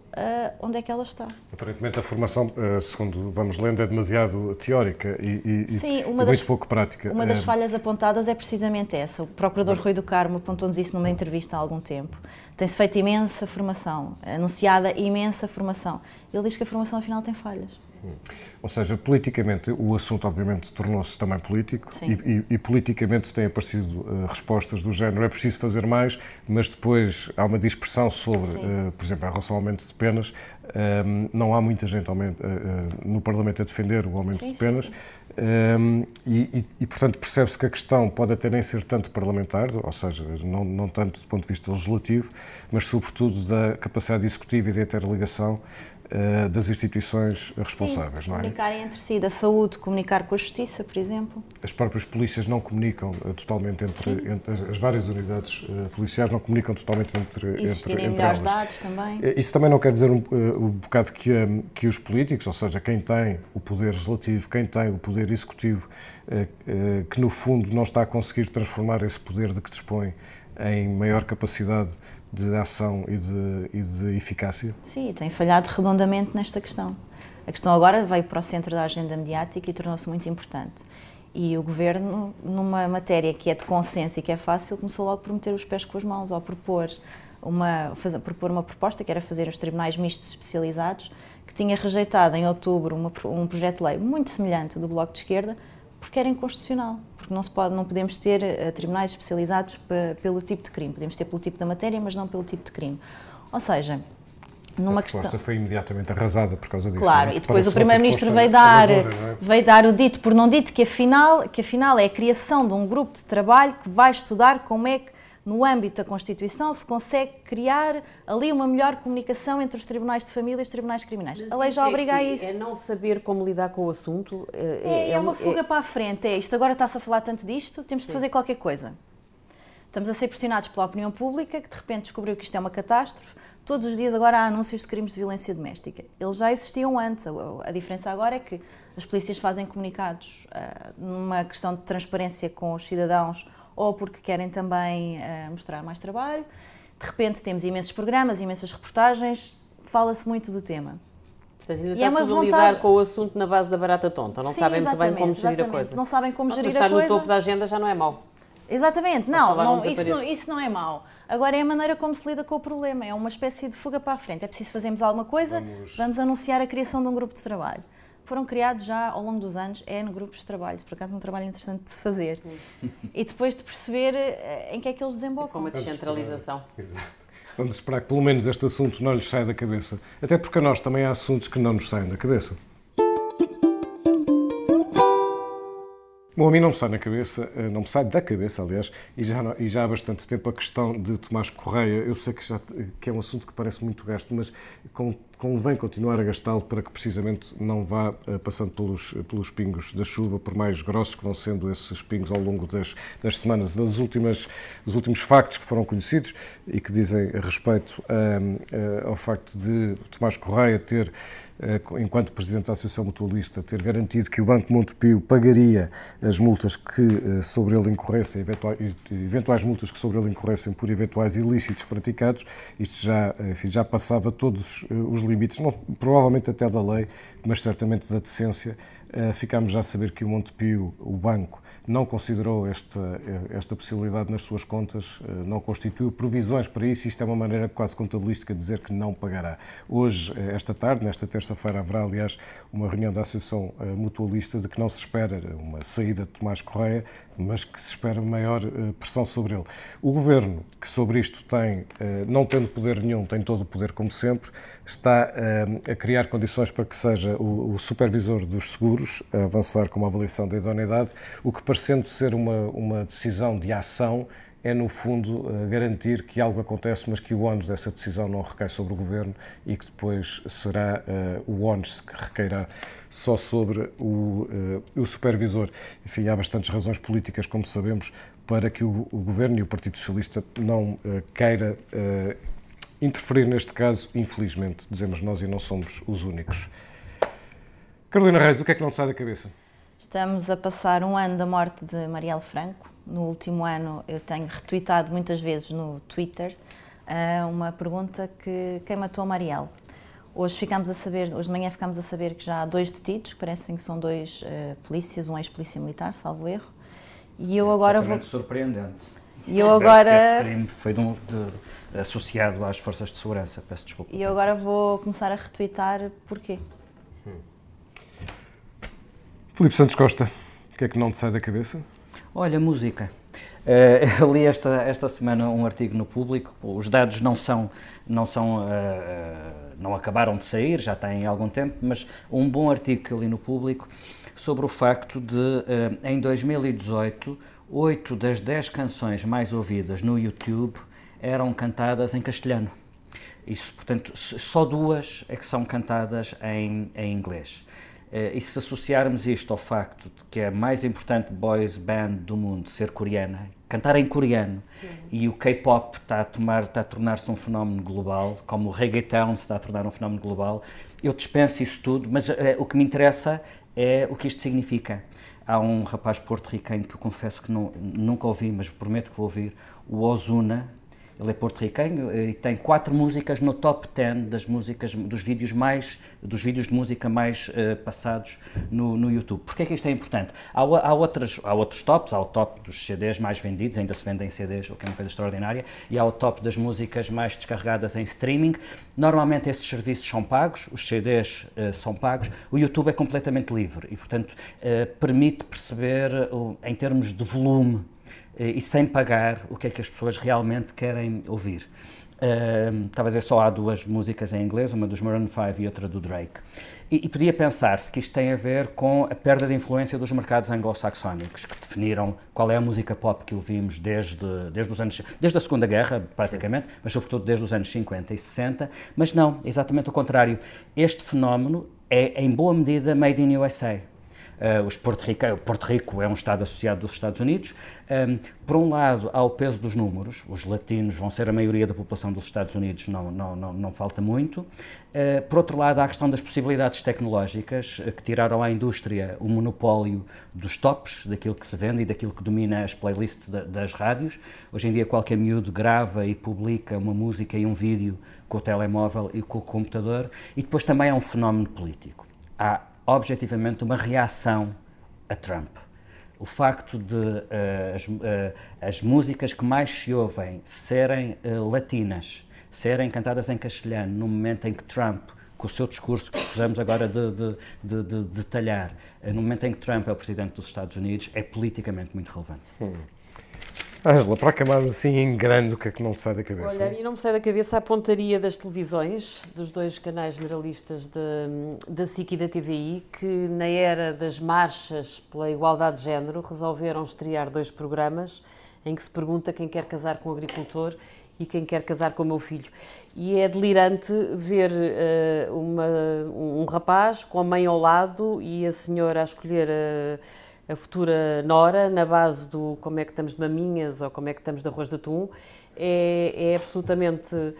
onde é que ela está. Aparentemente a formação, uh, segundo vamos lendo, é demasiado teórica e, e, Sim, e das, muito pouco prática. Uma das é... falhas apontadas é precisamente essa. O procurador Rui do Carmo apontou-nos isso numa entrevista há algum tempo. Tem-se feito imensa formação, anunciada imensa formação. Ele diz que a formação afinal tem falhas. Ou seja, politicamente, o assunto obviamente tornou-se também político e, e, e, politicamente têm aparecido uh, respostas do género é preciso fazer mais, mas depois há uma dispersão sobre, uh, por exemplo, em relação ao aumento de penas. Uh, não há muita gente aumento, no Parlamento a defender o aumento sim, de penas. Um, e, e, portanto, percebe-se que a questão pode até nem ser tanto parlamentar, ou seja, não, não tanto do ponto de vista legislativo, mas sobretudo da capacidade executiva e da interligação uh, das instituições responsáveis, Sim, não é? Comunicarem entre si, da saúde, comunicar com a justiça, por exemplo. As próprias polícias não comunicam uh, totalmente entre, entre as, as, várias unidades uh, policiais não comunicam totalmente entre, Existirem entre, entre elas. dados também. Isso também não quer dizer um, um bocado que, um, que os políticos, ou seja, quem tem o poder legislativo, quem tem o poder executivo, que no fundo não está a conseguir transformar esse poder de que dispõe em maior capacidade de ação e de, e de eficácia? Sim, tem falhado redondamente nesta questão. A questão agora veio para o centro da agenda mediática e tornou-se muito importante. E o governo, numa matéria que é de consenso e que é fácil, começou logo por meter os pés com as mãos, ao propor uma, fazer, propor uma proposta que era fazer os tribunais mistos especializados, que tinha rejeitado em outubro uma, um projeto de lei muito semelhante do Bloco de Esquerda, porque era inconstitucional porque não, se pode, não podemos ter uh, tribunais especializados pelo tipo de crime. Podemos ter pelo tipo da matéria, mas não pelo tipo de crime. Ou seja, numa a questão. foi imediatamente arrasada por causa disso. Claro, e depois o Primeiro-Ministro veio dar, é? veio dar o dito por não dito que afinal, que afinal é a criação de um grupo de trabalho que vai estudar como é que no âmbito da Constituição, se consegue criar ali uma melhor comunicação entre os tribunais de família e os tribunais criminais. Mas a lei já é obriga a isso. É não saber como lidar com o assunto. É, é, é, é uma fuga para a frente. É isto, agora está-se a falar tanto disto, temos de fazer qualquer coisa. Estamos a ser pressionados pela opinião pública, que de repente descobriu que isto é uma catástrofe. Todos os dias agora há anúncios de crimes de violência doméstica. Eles já existiam antes. A, diferença agora é que as polícias fazem comunicados uh, numa questão de transparência com os cidadãos ou porque querem também uh, mostrar mais trabalho. De repente temos imensos programas, imensas reportagens, fala-se muito do tema. Portanto, ainda e é uma tudo vontade... lidar com o assunto na base da barata tonta. Não Sim, sabem muito bem como gerir a coisa. Não sabem como gerir a coisa. Estar no topo da agenda já não é mau. Exatamente, não, não, isso não, isso não é mau. Agora é a maneira como se lida com o problema, é uma espécie de fuga para a frente. É preciso fazermos alguma coisa, vamos, vamos anunciar a criação de um grupo de trabalho foram criados já ao longo dos anos é no grupos de trabalho, por acaso é um trabalho interessante de se fazer. e depois de perceber eh, em que é que eles desembocam. Como a descentralização. Exato. Vamos esperar que pelo menos este assunto não lhes saia da cabeça. Até porque a nós também há assuntos que não nos saem da cabeça. Bom, a mim não me sai na cabeça, eh, não me sai da cabeça, aliás, e já, e já há bastante tempo a questão de Tomás Correia. Eu sei que, já, que é um assunto que parece muito gasto, mas com, convém continuar a gastá-lo para que precisamente não vá uh, passando pelos, pelos pingos da chuva, por mais grossos que vão sendo esses pingos ao longo das, das semanas. Das últimas, dos últimos factos que foram conhecidos e que dizem respeito uh, ao facto de Tomás Correia ter eh, enquanto Presidente da Associação Mutualista, ter garantido que o Banco Montepio pagaria as multas que eh, sobre ele incorressem, eventuais multas que sobre ele incorressem por eventuais ilícitos praticados, isto já, enfim, já passava todos eh, os limites, não, provavelmente até da lei, mas certamente da decência. Ficámos já a saber que o Montepio, o banco, não considerou esta, esta possibilidade nas suas contas, eh, não constituiu provisões para isso. Isto é uma maneira quase contabilística de dizer que não pagará. Hoje, eh, esta tarde, nesta terça-feira, haverá, aliás, uma reunião da Associação eh, Mutualista de que não se espera uma saída de Tomás Correia, mas que se espera maior pressão sobre ele. O Governo, que sobre isto tem, não tendo poder nenhum, tem todo o poder como sempre, está a criar condições para que seja o supervisor dos seguros a avançar com uma avaliação da idoneidade, o que parecendo ser uma, uma decisão de ação, é, no fundo, eh, garantir que algo acontece, mas que o ónus dessa decisão não recai sobre o Governo e que depois será uh, o ónus que recairá só sobre o, uh, o supervisor. Enfim, há bastantes razões políticas, como sabemos, para que o, o Governo e o Partido Socialista não uh, queira interferir neste caso, infelizmente, dizemos nós e não somos os únicos. Carolina Reis, o que é que não te sai da cabeça? Estamos a passar um ano da morte de Marielle Franco. No último ano eu tenho retweetado muitas vezes no Twitter eh, uma pergunta que quem matou Marielle? Hoje ficamos a saber, hoje de manhã ficamos a saber que já há dois detidos, que parecem que são dois uh, polícias, um ex-polícia militar, salvo erro. E eu é agora vou surpreendente. E eu agora esse crime foi de um, de, associado às forças de segurança, peço desculpa. E eu agora vou começar a retweetar porquê? Filipe Santos Costa, o que é que não te sai da cabeça? Olha, música. Uh, eu li esta, esta semana um artigo no público, os dados não são, não são, uh, não acabaram de sair, já têm algum tempo, mas um bom artigo que eu li no público sobre o facto de, uh, em 2018, 8 das 10 canções mais ouvidas no YouTube eram cantadas em castelhano. Isso, portanto, só duas é que são cantadas em, em inglês. Uh, e se associarmos isto ao facto de que é a mais importante boys band do mundo ser coreana, cantar em coreano, uhum. e o K-pop está a, tomar, está a tornar-se um fenómeno global, como o reggaeton se está a tornar um fenómeno global, eu dispenso isso tudo, mas uh, o que me interessa é o que isto significa. Há um rapaz porto-riquenho que eu confesso que não, nunca ouvi, mas prometo que vou ouvir, o Ozuna, ele é porto-riquenho eh, e tem quatro músicas no top 10 das músicas, dos vídeos mais, dos vídeos de música mais uh, passados no, no YouTube. Porquê é que isto é importante? Há, há, outras, há outros tops, há o top dos CDs mais vendidos, ainda se vendem CDs, o que é uma coisa extraordinária, e há o top das músicas mais descarregadas em streaming. Normalmente esses serviços são pagos, os CDs uh, são pagos, o YouTube é completamente livre e, portanto, uh, permite perceber, em termos de volume, eh, e sem pagar o que é que as pessoas realmente querem ouvir. Uh, estava a dizer só há duas músicas em inglês, uma dos Maroon 5 e outra do Drake. E, e podia pensar-se que isto tem a ver com a perda de influência dos mercados anglo-saxónicos, que definiram qual é a música pop que ouvimos desde, desde, os anos, desde a Segunda Guerra, praticamente, Sim. mas sobretudo desde os anos 50 e 60. Mas não, exatamente o contrário. Este fenómeno é, em boa medida, made in USA. Uh, os Porto, Rico, Porto Rico é um Estado associado dos Estados Unidos. Um, por um lado, há o peso dos números, os latinos vão ser a maioria da população dos Estados Unidos, não, não, não, não falta muito. Uh, por outro lado, há a questão das possibilidades tecnológicas, uh, que tiraram à indústria o monopólio dos tops, daquilo que se vende e daquilo que domina as playlists da, das rádios. Hoje em dia, qualquer miúdo grava e publica uma música e um vídeo com o telemóvel e com o computador. E depois também há um fenómeno político. Há objetivamente uma reação a Trump. O facto de uh, as, uh, as, músicas que mais se ouvem serem uh, latinas, serem cantadas em castelhano, no momento em que Trump, com o seu discurso que precisamos agora de, de, de, de detalhar, no momento em que Trump é o presidente dos Estados Unidos, é politicamente muito relevante. Hum. Ângela, para acabarmos assim em grande, o que é que não te sai da cabeça? Olha, a mim não me sai da cabeça a pontaria das televisões, dos dois canais generalistas da SIC e da TVI, que na era das marchas pela igualdade de género resolveram estrear dois programas em que se pergunta quem quer casar com um agricultor e quem quer casar com o meu filho. E é delirante ver uh, uma, um rapaz com a mãe ao lado e a senhora a escolher a, a, futura nora na base do como é que estamos de maminhas ou como é que estamos de arroz de atum. É, é absolutamente uh,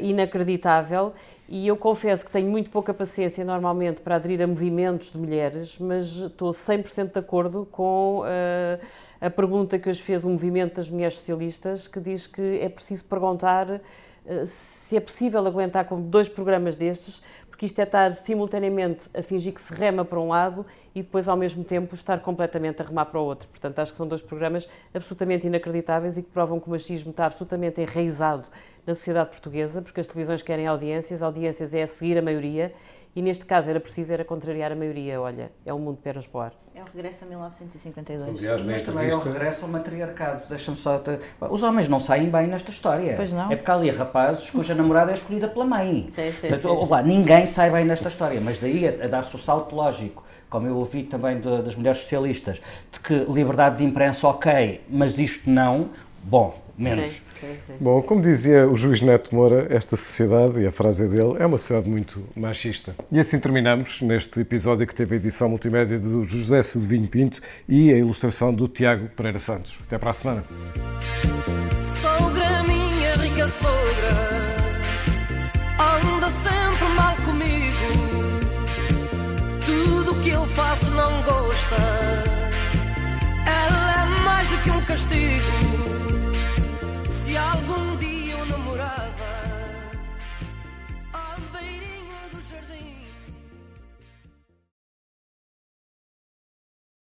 inacreditável e eu confesso que tenho muito pouca paciência normalmente para aderir a movimentos de mulheres, mas estou 100% de acordo com uh, a pergunta que hoje fez o movimento das mulheres socialistas, que diz que é preciso perguntar uh, se é possível aguentar com dois programas destes, porque isto é estar simultaneamente a fingir que se rema para um lado e depois, ao mesmo tempo, estar completamente a remar para o outro. Portanto, acho que são dois programas absolutamente inacreditáveis e que provam que o machismo está absolutamente enraizado na sociedade portuguesa, porque as televisões querem audiências, audiências é a seguir a maioria, e neste caso era preciso era contrariar a maioria. Olha, é um mundo de pernas para o ar. É o regresso a 1952. Aliás, Mas também é o regresso ao matriarcado. Deixa-me só. Te... Os homens não saem bem nesta história. Pois não. É porque há ali rapazes cuja namorada é escolhida pela mãe. Sim, sim, Portanto, sim, lá, ninguém sai bem nesta história, mas daí a, a dar-se o salto lógico como eu ouvi também de, das mulheres socialistas, de que liberdade de imprensa ok, mas isto não, bom, menos. Sim. Bom, como dizia o juiz Neto Moura, esta sociedade, e a frase é dele, é uma sociedade muito machista. E assim terminamos neste episódio que teve a edição multimédia do José Silvinho Pinto e a ilustração do Tiago Pereira Santos. Até para a semana. Sogra, minha rica sogra, anda sempre mal comigo. Tudo que eu faço não gosta. Ela é mais do que um castigo.